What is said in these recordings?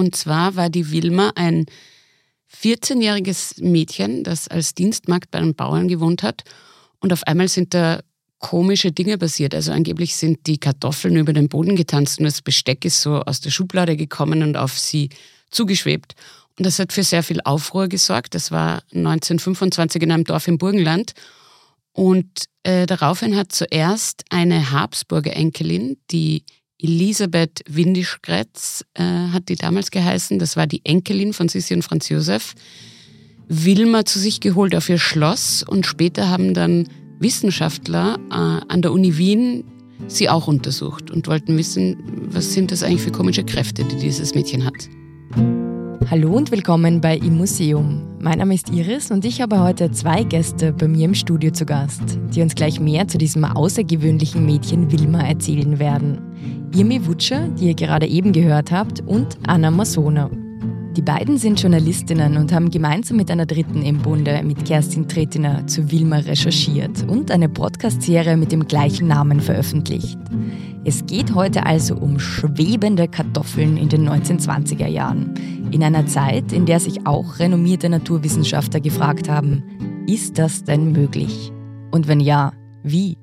Und zwar war die Wilma ein 14-jähriges Mädchen, das als Dienstmagd bei einem Bauern gewohnt hat. Und auf einmal sind da komische Dinge passiert. Also angeblich sind die Kartoffeln über den Boden getanzt und das Besteck ist so aus der Schublade gekommen und auf sie zugeschwebt. Und das hat für sehr viel Aufruhr gesorgt. Das war 1925 in einem Dorf im Burgenland. Und äh, daraufhin hat zuerst eine Habsburger Enkelin, die Elisabeth Windischgrätz äh, hat die damals geheißen, das war die Enkelin von Sissi und Franz Josef, Wilma zu sich geholt auf ihr Schloss und später haben dann Wissenschaftler äh, an der Uni Wien sie auch untersucht und wollten wissen, was sind das eigentlich für komische Kräfte, die dieses Mädchen hat. Hallo und willkommen bei Im Museum. Mein Name ist Iris und ich habe heute zwei Gäste bei mir im Studio zu Gast, die uns gleich mehr zu diesem außergewöhnlichen Mädchen Wilma erzählen werden. Irmi Wutscher, die ihr gerade eben gehört habt, und Anna Masona. Die beiden sind Journalistinnen und haben gemeinsam mit einer Dritten im Bunde, mit Kerstin Tretiner, zu Wilma recherchiert und eine Podcast-Serie mit dem gleichen Namen veröffentlicht. Es geht heute also um schwebende Kartoffeln in den 1920er Jahren. In einer Zeit, in der sich auch renommierte Naturwissenschaftler gefragt haben, ist das denn möglich? Und wenn ja, wie?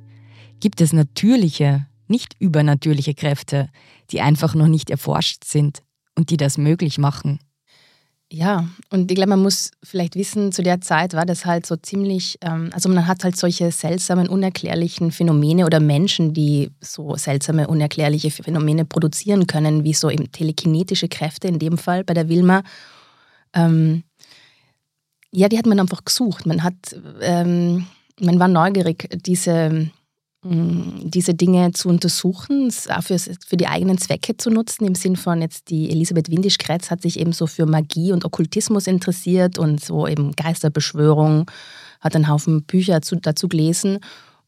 Gibt es natürliche, nicht übernatürliche Kräfte, die einfach noch nicht erforscht sind und die das möglich machen? Ja, und ich glaube, man muss vielleicht wissen, zu der Zeit war das halt so ziemlich, ähm, also man hat halt solche seltsamen, unerklärlichen Phänomene oder Menschen, die so seltsame, unerklärliche Phänomene produzieren können, wie so eben telekinetische Kräfte in dem Fall bei der Wilma. Ähm, ja, die hat man einfach gesucht. Man hat, ähm, man war neugierig, diese diese Dinge zu untersuchen, auch für, für die eigenen Zwecke zu nutzen, im Sinn von jetzt die Elisabeth Windisch-Kretz hat sich eben so für Magie und Okkultismus interessiert und so eben Geisterbeschwörung, hat einen Haufen Bücher zu, dazu gelesen.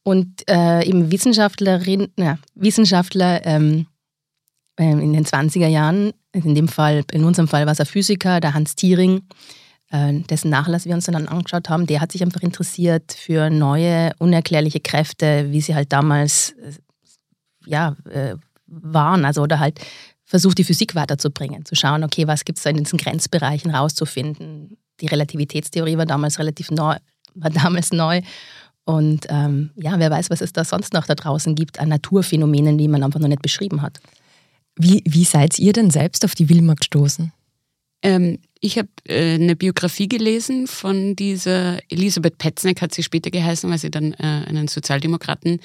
Und äh, eben Wissenschaftlerin, ja, Wissenschaftler ähm, ähm in den 20er Jahren, in dem Fall, in unserem Fall war es ein Physiker, der Hans Thiering, dessen Nachlass wir uns dann angeschaut haben, der hat sich einfach interessiert für neue, unerklärliche Kräfte, wie sie halt damals äh, ja, äh, waren. Also oder halt versucht, die Physik weiterzubringen, zu schauen, okay, was gibt es da in diesen Grenzbereichen rauszufinden. Die Relativitätstheorie war damals relativ neu, war damals neu. Und ähm, ja, wer weiß, was es da sonst noch da draußen gibt an Naturphänomenen, die man einfach noch nicht beschrieben hat. Wie, wie seid ihr denn selbst auf die Wilma gestoßen? Ähm, ich habe äh, eine Biografie gelesen von dieser Elisabeth Petzneck, hat sie später geheißen, weil sie dann äh, einen Sozialdemokraten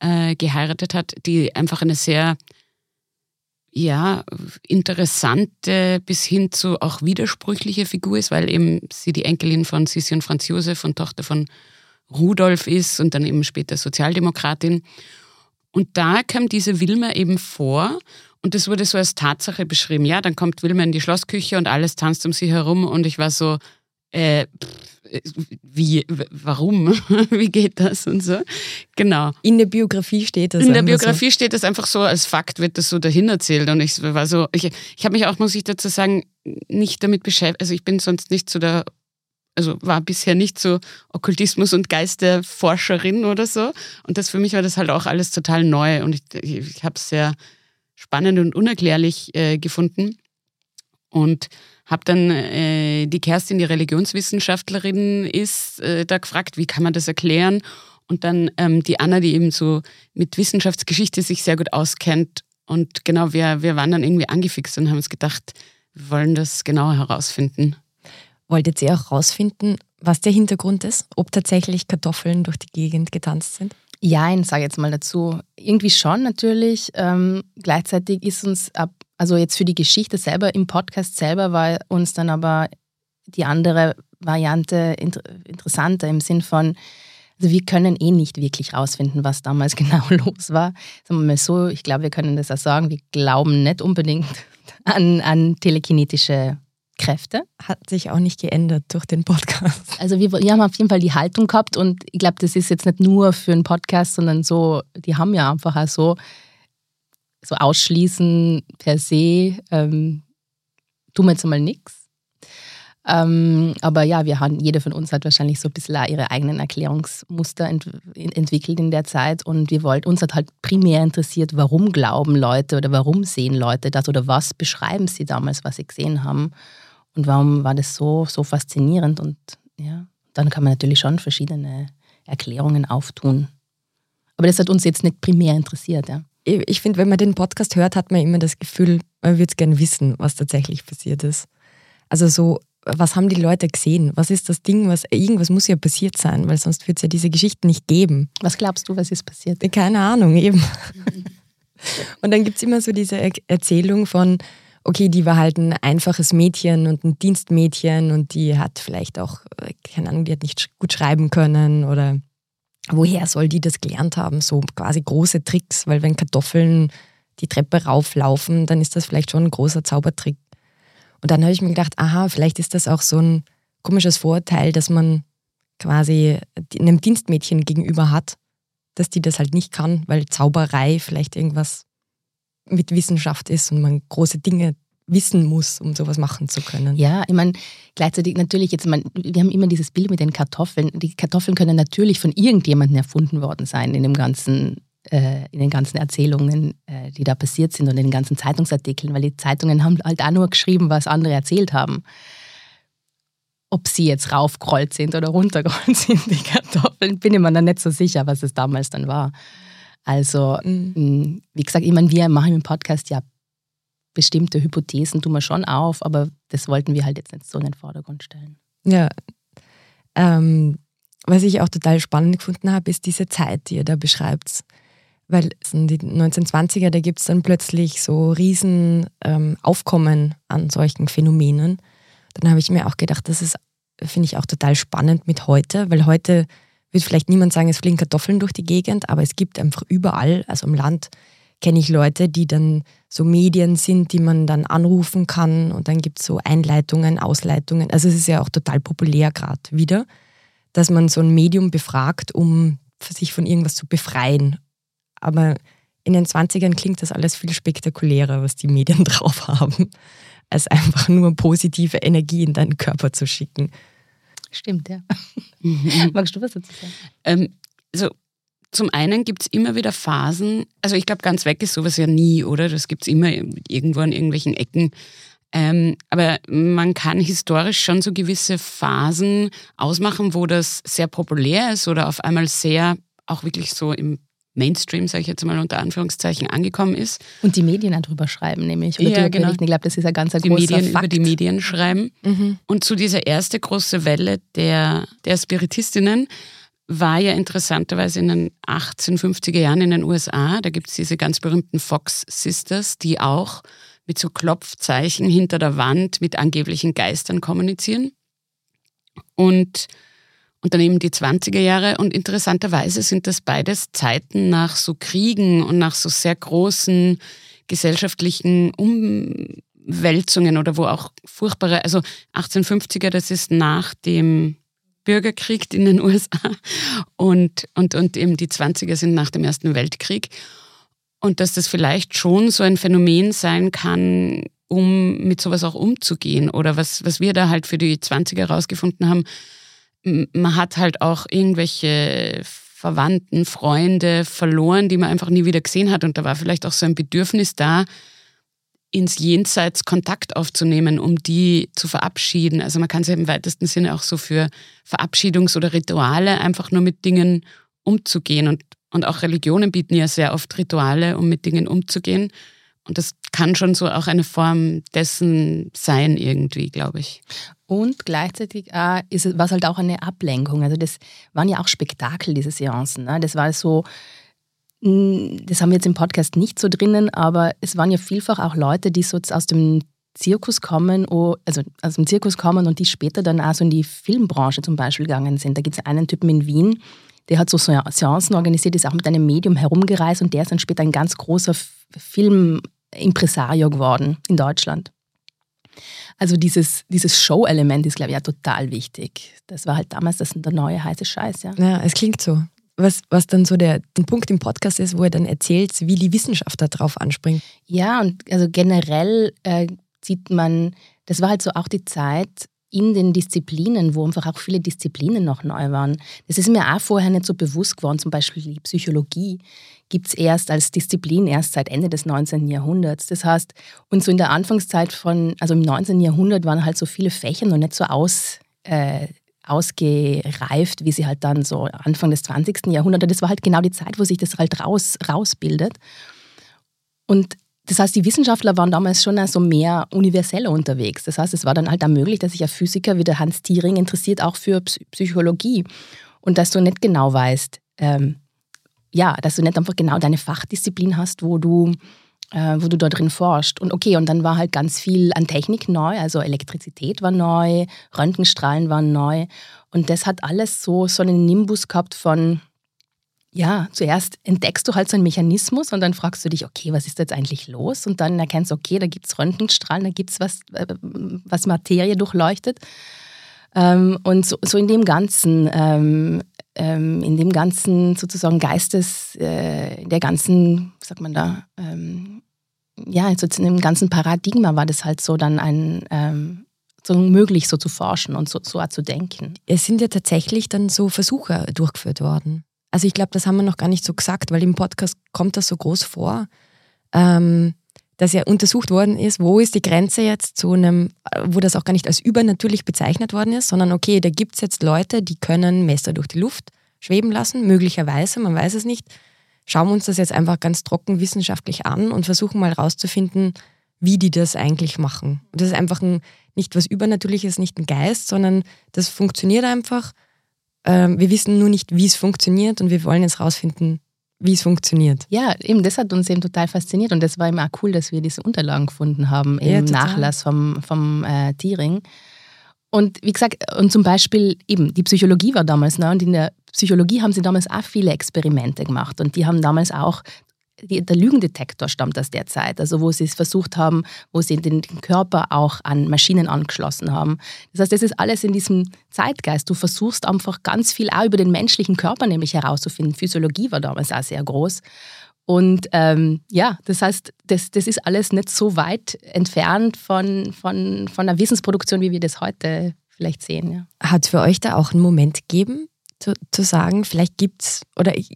äh, geheiratet hat, die einfach eine sehr ja, interessante bis hin zu auch widersprüchliche Figur ist, weil eben sie die Enkelin von Sissi und Franz Josef und Tochter von Rudolf ist und dann eben später Sozialdemokratin. Und da kam diese Wilma eben vor und das wurde so als Tatsache beschrieben. Ja, dann kommt Wilma in die Schlossküche und alles tanzt um sie herum und ich war so, äh, wie, warum, wie geht das und so. Genau. In der Biografie steht das. In der Biografie so. steht das einfach so, als Fakt wird das so dahin erzählt und ich war so, ich, ich habe mich auch, muss ich dazu sagen, nicht damit beschäftigt, also ich bin sonst nicht so der, also war bisher nicht so Okkultismus- und Geisterforscherin oder so und das für mich war das halt auch alles total neu und ich, ich, ich habe es sehr spannend und unerklärlich äh, gefunden. Und habe dann äh, die Kerstin, die Religionswissenschaftlerin ist, äh, da gefragt, wie kann man das erklären? Und dann ähm, die Anna, die eben so mit Wissenschaftsgeschichte sich sehr gut auskennt. Und genau, wir, wir waren dann irgendwie angefixt und haben uns gedacht, wir wollen das genauer herausfinden. Wolltet ihr auch herausfinden, was der Hintergrund ist? Ob tatsächlich Kartoffeln durch die Gegend getanzt sind? Jein, sage jetzt mal dazu. Irgendwie schon natürlich. Ähm, gleichzeitig ist uns, ab, also jetzt für die Geschichte selber, im Podcast selber war uns dann aber die andere Variante inter interessanter im Sinn von, also wir können eh nicht wirklich rausfinden, was damals genau los war. Sagen wir mal so, ich glaube, wir können das auch sagen, wir glauben nicht unbedingt an, an telekinetische Kräfte. Hat sich auch nicht geändert durch den Podcast. Also wir, wir haben auf jeden Fall die Haltung gehabt und ich glaube, das ist jetzt nicht nur für einen Podcast, sondern so, die haben ja einfach auch so, so ausschließen per se, ähm, tun wir jetzt mal nichts. Ähm, aber ja, wir haben, jeder von uns hat wahrscheinlich so ein bisschen ihre eigenen Erklärungsmuster ent entwickelt in der Zeit und wir wollten, uns hat halt primär interessiert, warum glauben Leute oder warum sehen Leute das oder was beschreiben sie damals, was sie gesehen haben und warum war das so, so faszinierend und ja, dann kann man natürlich schon verschiedene Erklärungen auftun. Aber das hat uns jetzt nicht primär interessiert, ja. Ich finde, wenn man den Podcast hört, hat man immer das Gefühl, man würde gerne wissen, was tatsächlich passiert ist. Also so, was haben die Leute gesehen? Was ist das Ding? Was, irgendwas muss ja passiert sein, weil sonst würde es ja diese Geschichten nicht geben. Was glaubst du, was ist passiert? Keine Ahnung, eben. Und dann gibt es immer so diese Erzählung von, okay, die war halt ein einfaches Mädchen und ein Dienstmädchen und die hat vielleicht auch, äh, keine Ahnung, die hat nicht gut schreiben können oder woher soll die das gelernt haben? So quasi große Tricks, weil wenn Kartoffeln die Treppe rauflaufen, dann ist das vielleicht schon ein großer Zaubertrick. Und dann habe ich mir gedacht, aha, vielleicht ist das auch so ein komisches Vorurteil, dass man quasi einem Dienstmädchen gegenüber hat, dass die das halt nicht kann, weil Zauberei vielleicht irgendwas mit Wissenschaft ist und man große Dinge wissen muss, um sowas machen zu können. Ja, ich meine, gleichzeitig natürlich jetzt, mein, wir haben immer dieses Bild mit den Kartoffeln. Die Kartoffeln können natürlich von irgendjemandem erfunden worden sein in dem ganzen äh, in den ganzen Erzählungen, äh, die da passiert sind und in den ganzen Zeitungsartikeln, weil die Zeitungen haben halt auch nur geschrieben, was andere erzählt haben. Ob sie jetzt raufgerollt sind oder runtergerollt sind, die Kartoffeln, bin ich mir dann nicht so sicher, was es damals dann war. Also, mhm. wie gesagt, ich meine, wir machen im Podcast ja bestimmte Hypothesen tun wir schon auf, aber das wollten wir halt jetzt nicht so in den Vordergrund stellen. Ja. Ähm, was ich auch total spannend gefunden habe, ist diese Zeit, die ihr da beschreibt. Weil in den 1920er, da gibt es dann plötzlich so riesen ähm, Aufkommen an solchen Phänomenen. Dann habe ich mir auch gedacht, das ist, finde ich auch total spannend mit heute, weil heute wird vielleicht niemand sagen, es fliegen Kartoffeln durch die Gegend, aber es gibt einfach überall, also im Land, kenne ich Leute, die dann so Medien sind, die man dann anrufen kann und dann gibt es so Einleitungen, Ausleitungen. Also es ist ja auch total populär gerade wieder, dass man so ein Medium befragt, um sich von irgendwas zu befreien. Aber in den 20ern klingt das alles viel spektakulärer, was die Medien drauf haben, als einfach nur positive Energie in deinen Körper zu schicken. Stimmt, ja. Mhm. Magst du was dazu sagen? Ähm, also zum einen gibt es immer wieder Phasen, also ich glaube, ganz weg ist sowas ja nie, oder? Das gibt es immer irgendwo an irgendwelchen Ecken. Ähm, aber man kann historisch schon so gewisse Phasen ausmachen, wo das sehr populär ist oder auf einmal sehr auch wirklich so im Mainstream, sage ich jetzt mal unter Anführungszeichen, angekommen ist. Und die Medien darüber schreiben, nämlich. Oder ja, genau. Ich glaube, das ist ein ganz die großer Medien Fakt. über die Medien schreiben. Mhm. Und so diese erste große Welle der, der Spiritistinnen war ja interessanterweise in den 1850er Jahren in den USA. Da gibt es diese ganz berühmten Fox Sisters, die auch mit so Klopfzeichen hinter der Wand mit angeblichen Geistern kommunizieren. Und, und dann eben die 20er Jahre. Und interessanterweise sind das beides Zeiten nach so Kriegen und nach so sehr großen gesellschaftlichen Umwälzungen oder wo auch furchtbare, also 1850er, das ist nach dem Bürgerkrieg in den USA und, und, und eben die 20er sind nach dem Ersten Weltkrieg. Und dass das vielleicht schon so ein Phänomen sein kann, um mit sowas auch umzugehen. Oder was, was wir da halt für die 20er rausgefunden haben, man hat halt auch irgendwelche Verwandten, Freunde verloren, die man einfach nie wieder gesehen hat. Und da war vielleicht auch so ein Bedürfnis da, ins Jenseits Kontakt aufzunehmen, um die zu verabschieden. Also man kann ja im weitesten Sinne auch so für Verabschiedungs- oder Rituale einfach nur mit Dingen umzugehen. Und, und auch Religionen bieten ja sehr oft Rituale, um mit Dingen umzugehen. Und das kann schon so auch eine Form dessen sein, irgendwie, glaube ich. Und gleichzeitig äh, ist war es halt auch eine Ablenkung. Also das waren ja auch Spektakel, diese Seancen. Ne? Das war so, hm, das haben wir jetzt im Podcast nicht so drinnen, aber es waren ja vielfach auch Leute, die so aus dem Zirkus kommen, also aus dem Zirkus kommen und die später dann auch so in die Filmbranche zum Beispiel gegangen sind. Da gibt es einen Typen in Wien, der hat so Seancen organisiert, ist auch mit einem Medium herumgereist und der ist dann später ein ganz großer Filmimpresario geworden in Deutschland. Also dieses, dieses Show-Element ist, glaube ich, ja total wichtig. Das war halt damals das der neue heiße Scheiß, ja. Ja, es klingt so was, was dann so der, der Punkt im Podcast ist, wo er dann erzählt, wie die Wissenschaft da drauf anspringt. Ja, und also generell äh, sieht man, das war halt so auch die Zeit, in den Disziplinen, wo einfach auch viele Disziplinen noch neu waren. Das ist mir auch vorher nicht so bewusst geworden. Zum Beispiel die Psychologie gibt es erst als Disziplin erst seit Ende des 19. Jahrhunderts. Das heißt, und so in der Anfangszeit von, also im 19. Jahrhundert waren halt so viele Fächer noch nicht so aus, äh, ausgereift, wie sie halt dann so Anfang des 20. Jahrhunderts. Das war halt genau die Zeit, wo sich das halt raus, rausbildet. Und das heißt, die Wissenschaftler waren damals schon so mehr universeller unterwegs. Das heißt, es war dann halt auch möglich, dass sich ein Physiker wie der Hans Thiering interessiert auch für Psychologie und dass du nicht genau weißt, ähm, ja, dass du nicht einfach genau deine Fachdisziplin hast, wo du, äh, wo du da drin forschst. Und okay, und dann war halt ganz viel an Technik neu, also Elektrizität war neu, Röntgenstrahlen waren neu. Und das hat alles so, so einen Nimbus gehabt von, ja, zuerst entdeckst du halt so einen Mechanismus und dann fragst du dich, okay, was ist jetzt eigentlich los? Und dann erkennst du, okay, da gibt es Röntgenstrahlen, da gibt es was, äh, was Materie durchleuchtet. Ähm, und so, so, in dem Ganzen, ähm, ähm, in dem ganzen sozusagen Geistes, äh, der ganzen, wie sagt man da, ja, also in dem ganzen Paradigma war das halt so dann ein, so möglich so zu forschen und so, so zu denken. Es sind ja tatsächlich dann so Versuche durchgeführt worden. Also ich glaube, das haben wir noch gar nicht so gesagt, weil im Podcast kommt das so groß vor, ähm, dass ja untersucht worden ist, wo ist die Grenze jetzt zu einem, wo das auch gar nicht als übernatürlich bezeichnet worden ist, sondern okay, da gibt es jetzt Leute, die können Messer durch die Luft schweben lassen, möglicherweise, man weiß es nicht. Schauen wir uns das jetzt einfach ganz trocken wissenschaftlich an und versuchen mal rauszufinden, wie die das eigentlich machen. das ist einfach ein, nicht was Übernatürliches, nicht ein Geist, sondern das funktioniert einfach ähm, wir wissen nur nicht, wie es funktioniert und wir wollen jetzt rausfinden, wie es funktioniert. Ja, eben das hat uns eben total fasziniert und das war eben auch cool, dass wir diese Unterlagen gefunden haben im ja, Nachlass vom, vom äh, Tiering. Und wie gesagt, und zum Beispiel eben, die Psychologie war damals neu und in der Psychologie haben sie damals auch viele Experimente gemacht und die haben damals auch die, der Lügendetektor stammt aus der Zeit, also wo sie es versucht haben, wo sie den, den, Körper auch an Maschinen angeschlossen haben. Das heißt, das ist alles in diesem Zeitgeist. Du versuchst einfach ganz viel auch über den menschlichen Körper nämlich herauszufinden. Physiologie war damals auch sehr groß. Und ähm, ja, das heißt, das, das ist alles nicht so weit entfernt von, von, von der Wissensproduktion, wie wir das heute vielleicht sehen. Ja. Hat für euch da auch einen Moment gegeben, zu, zu sagen, vielleicht gibt es, oder ich,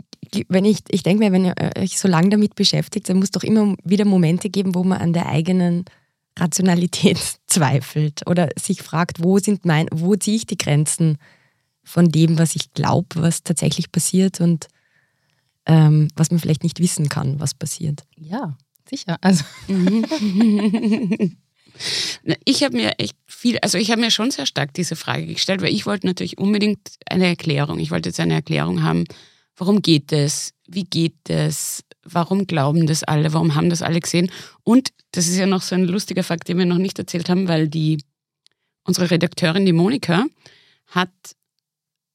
wenn ich, ich denke mir, wenn ihr euch so lange damit beschäftigt, dann muss es doch immer wieder Momente geben, wo man an der eigenen Rationalität zweifelt oder sich fragt, wo sind mein, wo ziehe ich die Grenzen von dem, was ich glaube, was tatsächlich passiert und ähm, was man vielleicht nicht wissen kann, was passiert. Ja, sicher. Also. Ich habe mir echt viel, also ich habe mir schon sehr stark diese Frage gestellt, weil ich wollte natürlich unbedingt eine Erklärung. Ich wollte jetzt eine Erklärung haben, warum geht es, wie geht es, warum glauben das alle, warum haben das alle gesehen. Und das ist ja noch so ein lustiger Fakt, den wir noch nicht erzählt haben, weil die, unsere Redakteurin, die Monika, hat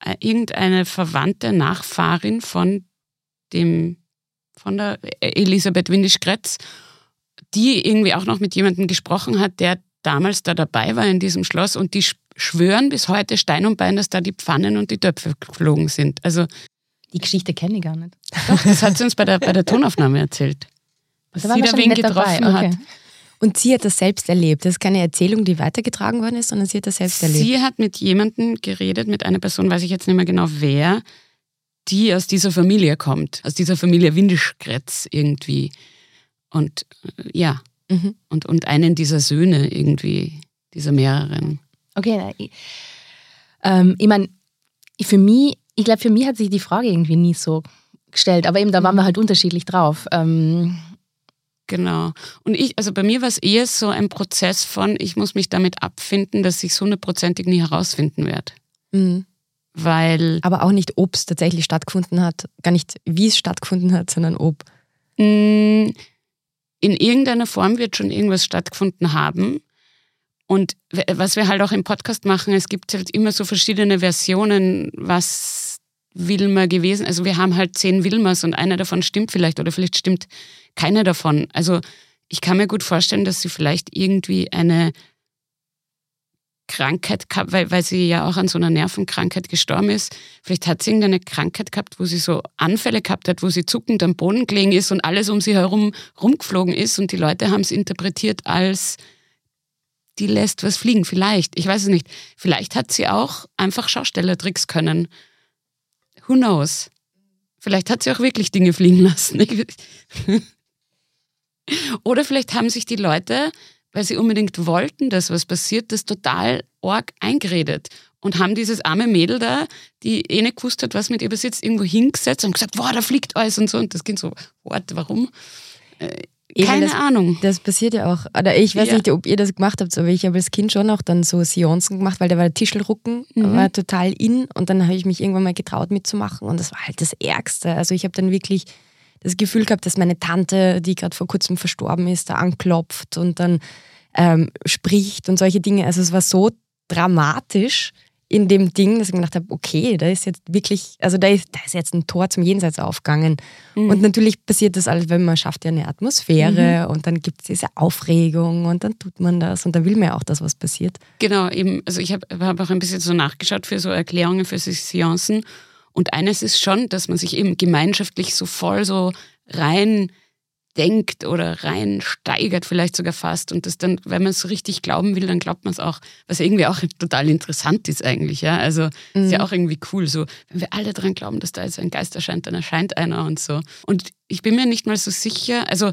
äh, irgendeine verwandte Nachfahrin von dem, von der Elisabeth Windisch-Gretz die irgendwie auch noch mit jemandem gesprochen hat, der damals da dabei war in diesem Schloss und die schwören bis heute Stein und Bein, dass da die Pfannen und die Töpfe geflogen sind. Also die Geschichte kenne ich gar nicht. Doch, das hat sie uns bei der, bei der Tonaufnahme erzählt. Was sie da wen getroffen okay. hat. Und sie hat das selbst erlebt. Das ist keine Erzählung, die weitergetragen worden ist, sondern sie hat das selbst erlebt. Sie hat mit jemandem geredet, mit einer Person, weiß ich jetzt nicht mehr genau wer, die aus dieser Familie kommt, aus dieser Familie Windischkretz irgendwie. Und äh, ja, mhm. und, und einen dieser Söhne irgendwie, dieser mehreren. Okay, ich, ähm, ich meine, für mich, ich glaube, für mich hat sich die Frage irgendwie nie so gestellt, aber eben da waren wir mhm. halt unterschiedlich drauf. Ähm, Genau. Und ich, also bei mir war es eher so ein Prozess von, ich muss mich damit abfinden, dass ich es hundertprozentig nie herausfinden werde. Mhm. Weil. Aber auch nicht, ob es tatsächlich stattgefunden hat, gar nicht, wie es stattgefunden hat, sondern ob. Mh, mm, in irgendeiner Form wird schon irgendwas stattgefunden haben. Und was wir halt auch im Podcast machen, es gibt halt immer so verschiedene Versionen, was Wilma gewesen. Also wir haben halt zehn Wilmers und einer davon stimmt vielleicht oder vielleicht stimmt keiner davon. Also ich kann mir gut vorstellen, dass sie vielleicht irgendwie eine Krankheit gehabt, weil, weil sie ja auch an so einer Nervenkrankheit gestorben ist. Vielleicht hat sie irgendeine Krankheit gehabt, wo sie so Anfälle gehabt hat, wo sie zuckend am Boden gelegen ist und alles um sie herum rumgeflogen ist und die Leute haben es interpretiert als die lässt was fliegen. Vielleicht, ich weiß es nicht. Vielleicht hat sie auch einfach Schaustellertricks können. Who knows? Vielleicht hat sie auch wirklich Dinge fliegen lassen. Oder vielleicht haben sich die Leute, weil sie unbedingt wollten, dass was passiert, das total arg eingeredet und haben dieses arme Mädel da, die eh nicht gewusst hat, was mit ihr passiert, irgendwo hingesetzt und gesagt, boah, da fliegt alles und so. Und das Kind so, what, warum? Äh, keine das, Ahnung. Das passiert ja auch. Oder ich weiß ja. nicht, ob ihr das gemacht habt, aber ich habe als Kind schon auch dann so Seancen gemacht, weil da war der Tischelrucken, mhm. war total in und dann habe ich mich irgendwann mal getraut mitzumachen und das war halt das Ärgste. Also ich habe dann wirklich das Gefühl gehabt, dass meine Tante, die gerade vor kurzem verstorben ist, da anklopft und dann ähm, spricht und solche Dinge. Also es war so dramatisch, in dem Ding, dass ich mir gedacht habe, okay, da ist jetzt wirklich, also da ist, da ist jetzt ein Tor zum Jenseits aufgegangen. Mhm. Und natürlich passiert das alles, wenn man schafft ja eine Atmosphäre mhm. und dann gibt es diese Aufregung und dann tut man das und dann will man ja auch, dass was passiert. Genau, eben, also ich habe hab auch ein bisschen so nachgeschaut für so Erklärungen für Seancen und eines ist schon, dass man sich eben gemeinschaftlich so voll so rein denkt oder reinsteigert vielleicht sogar fast und das dann, wenn man es richtig glauben will, dann glaubt man es auch, was irgendwie auch total interessant ist eigentlich, ja, also mhm. ist ja mhm. auch irgendwie cool, so, wenn wir alle daran glauben, dass da jetzt ein Geist erscheint, dann erscheint einer und so und ich bin mir nicht mal so sicher, also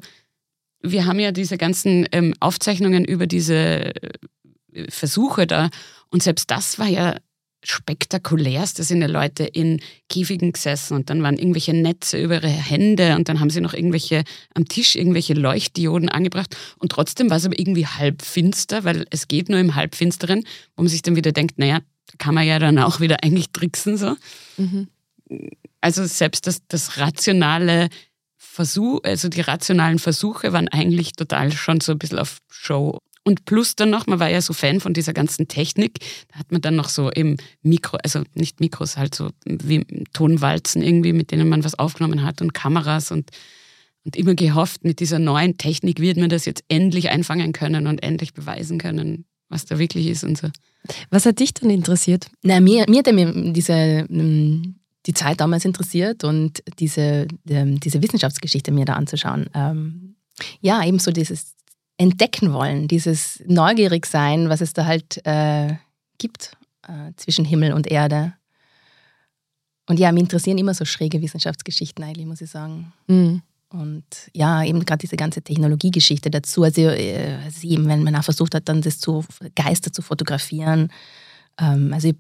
wir haben ja diese ganzen ähm, Aufzeichnungen über diese äh, Versuche da und selbst das war ja spektakulärst. Da sind ja Leute in Käfigen gesessen und dann waren irgendwelche Netze über ihre Hände und dann haben sie noch irgendwelche am Tisch irgendwelche Leuchtdioden angebracht und trotzdem war es aber irgendwie halb finster, weil es geht nur im Halbfinsteren, wo man sich dann wieder denkt, naja, kann man ja dann auch wieder eigentlich tricksen so. Mhm. Also selbst das, das rationale Versuch, also die rationalen Versuche waren eigentlich total schon so ein bisschen auf Show und plus dann noch, man war ja so Fan von dieser ganzen Technik, da hat man dann noch so im Mikro, also nicht Mikros, halt so wie Tonwalzen irgendwie, mit denen man was aufgenommen hat und Kameras und, und immer gehofft, mit dieser neuen Technik wird man das jetzt endlich einfangen können und endlich beweisen können, was da wirklich ist und so. Was hat dich dann interessiert? Na, mir, mir hat mir diese, ähm, die Zeit damals interessiert und diese, ähm, diese Wissenschaftsgeschichte mir da anzuschauen. Ähm, ja, eben so dieses entdecken wollen, dieses neugierig sein, was es da halt äh, gibt äh, zwischen Himmel und Erde. Und ja, mich interessieren immer so schräge Wissenschaftsgeschichten eigentlich, muss ich sagen. Mhm. Und ja, eben gerade diese ganze Technologiegeschichte dazu. Also, äh, also, eben, wenn man auch versucht hat, dann das zu Geister zu fotografieren. Ähm, also ich,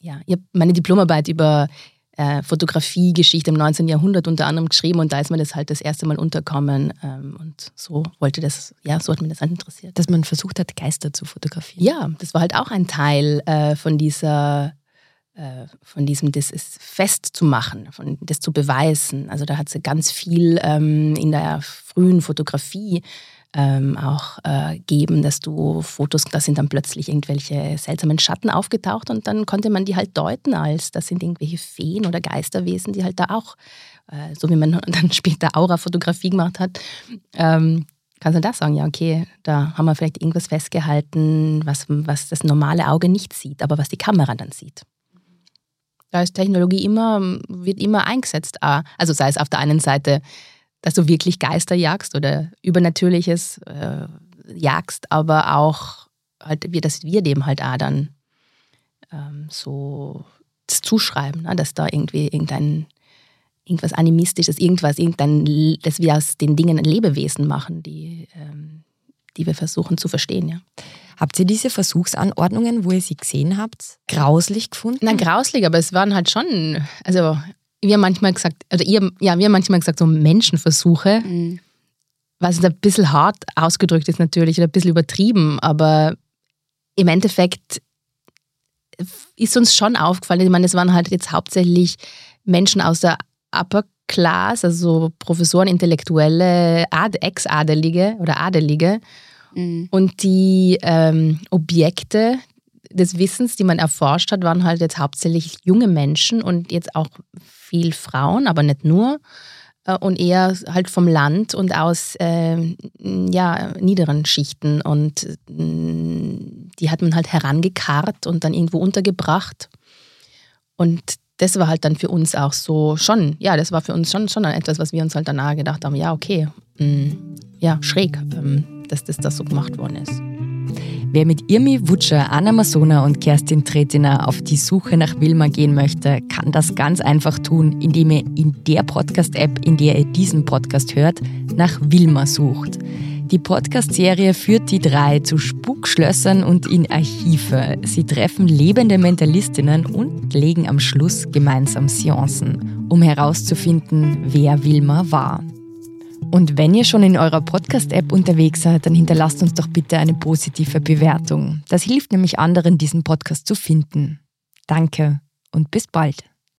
ja, ich habe meine Diplomarbeit über äh, Fotografiegeschichte im 19. Jahrhundert unter anderem geschrieben und da ist mir das halt das erste Mal unterkommen ähm, und so wollte das, ja, so hat mir das halt interessiert. Dass man versucht hat, Geister zu fotografieren. Ja, das war halt auch ein Teil äh, von dieser äh, von diesem, das ist festzumachen, von das zu beweisen. Also da hat sie ganz viel ähm, in der frühen Fotografie ähm, auch äh, geben, dass du Fotos, da sind dann plötzlich irgendwelche seltsamen Schatten aufgetaucht und dann konnte man die halt deuten als, das sind irgendwelche Feen oder Geisterwesen, die halt da auch, äh, so wie man dann später Aura-Fotografie gemacht hat, ähm, kannst du da sagen, ja, okay, da haben wir vielleicht irgendwas festgehalten, was, was das normale Auge nicht sieht, aber was die Kamera dann sieht. Da ist Technologie immer, wird immer eingesetzt. Also sei es auf der einen Seite dass du wirklich Geister jagst oder Übernatürliches äh, jagst, aber auch halt, dass wir dem halt auch dann ähm, so zuschreiben, ne? dass da irgendwie irgendein irgendwas Animistisches, irgendwas, irgendein, dass wir aus den Dingen ein Lebewesen machen, die, ähm, die wir versuchen zu verstehen, ja. Habt ihr diese Versuchsanordnungen, wo ihr sie gesehen habt, grauslich gefunden? Nein, grauslich, aber es waren halt schon, also wir haben manchmal gesagt, oder ihr, ja, wir haben manchmal gesagt, so Menschenversuche, mhm. was ein bisschen hart ausgedrückt ist natürlich oder ein bisschen übertrieben, aber im Endeffekt ist uns schon aufgefallen, ich meine, es waren halt jetzt hauptsächlich Menschen aus der Upper Class, also Professoren, Intellektuelle, Ex-Adelige oder Adelige. Mhm. Und die ähm, Objekte, des Wissens, die man erforscht hat, waren halt jetzt hauptsächlich junge Menschen und jetzt auch viel Frauen, aber nicht nur. Äh, und eher halt vom Land und aus äh, ja, niederen Schichten. Und äh, die hat man halt herangekarrt und dann irgendwo untergebracht. Und das war halt dann für uns auch so schon, ja, das war für uns schon, schon etwas, was wir uns halt danach gedacht haben, ja, okay, mh, mm, ja, schräg, ähm, dass das, das so gemacht worden ist. Wer mit Irmi Wutscher, Anna Masona und Kerstin Tretiner auf die Suche nach Wilma gehen möchte, kann das ganz einfach tun, indem er in der Podcast-App, in der er diesen Podcast hört, nach Wilma sucht. Die Podcast-Serie führt die drei zu Spukschlössern und in Archive. Sie treffen lebende Mentalistinnen und legen am Schluss gemeinsam Seancen, um herauszufinden, wer Wilma war. Und wenn ihr schon in eurer Podcast-App unterwegs seid, dann hinterlasst uns doch bitte eine positive Bewertung. Das hilft nämlich anderen, diesen Podcast zu finden. Danke und bis bald.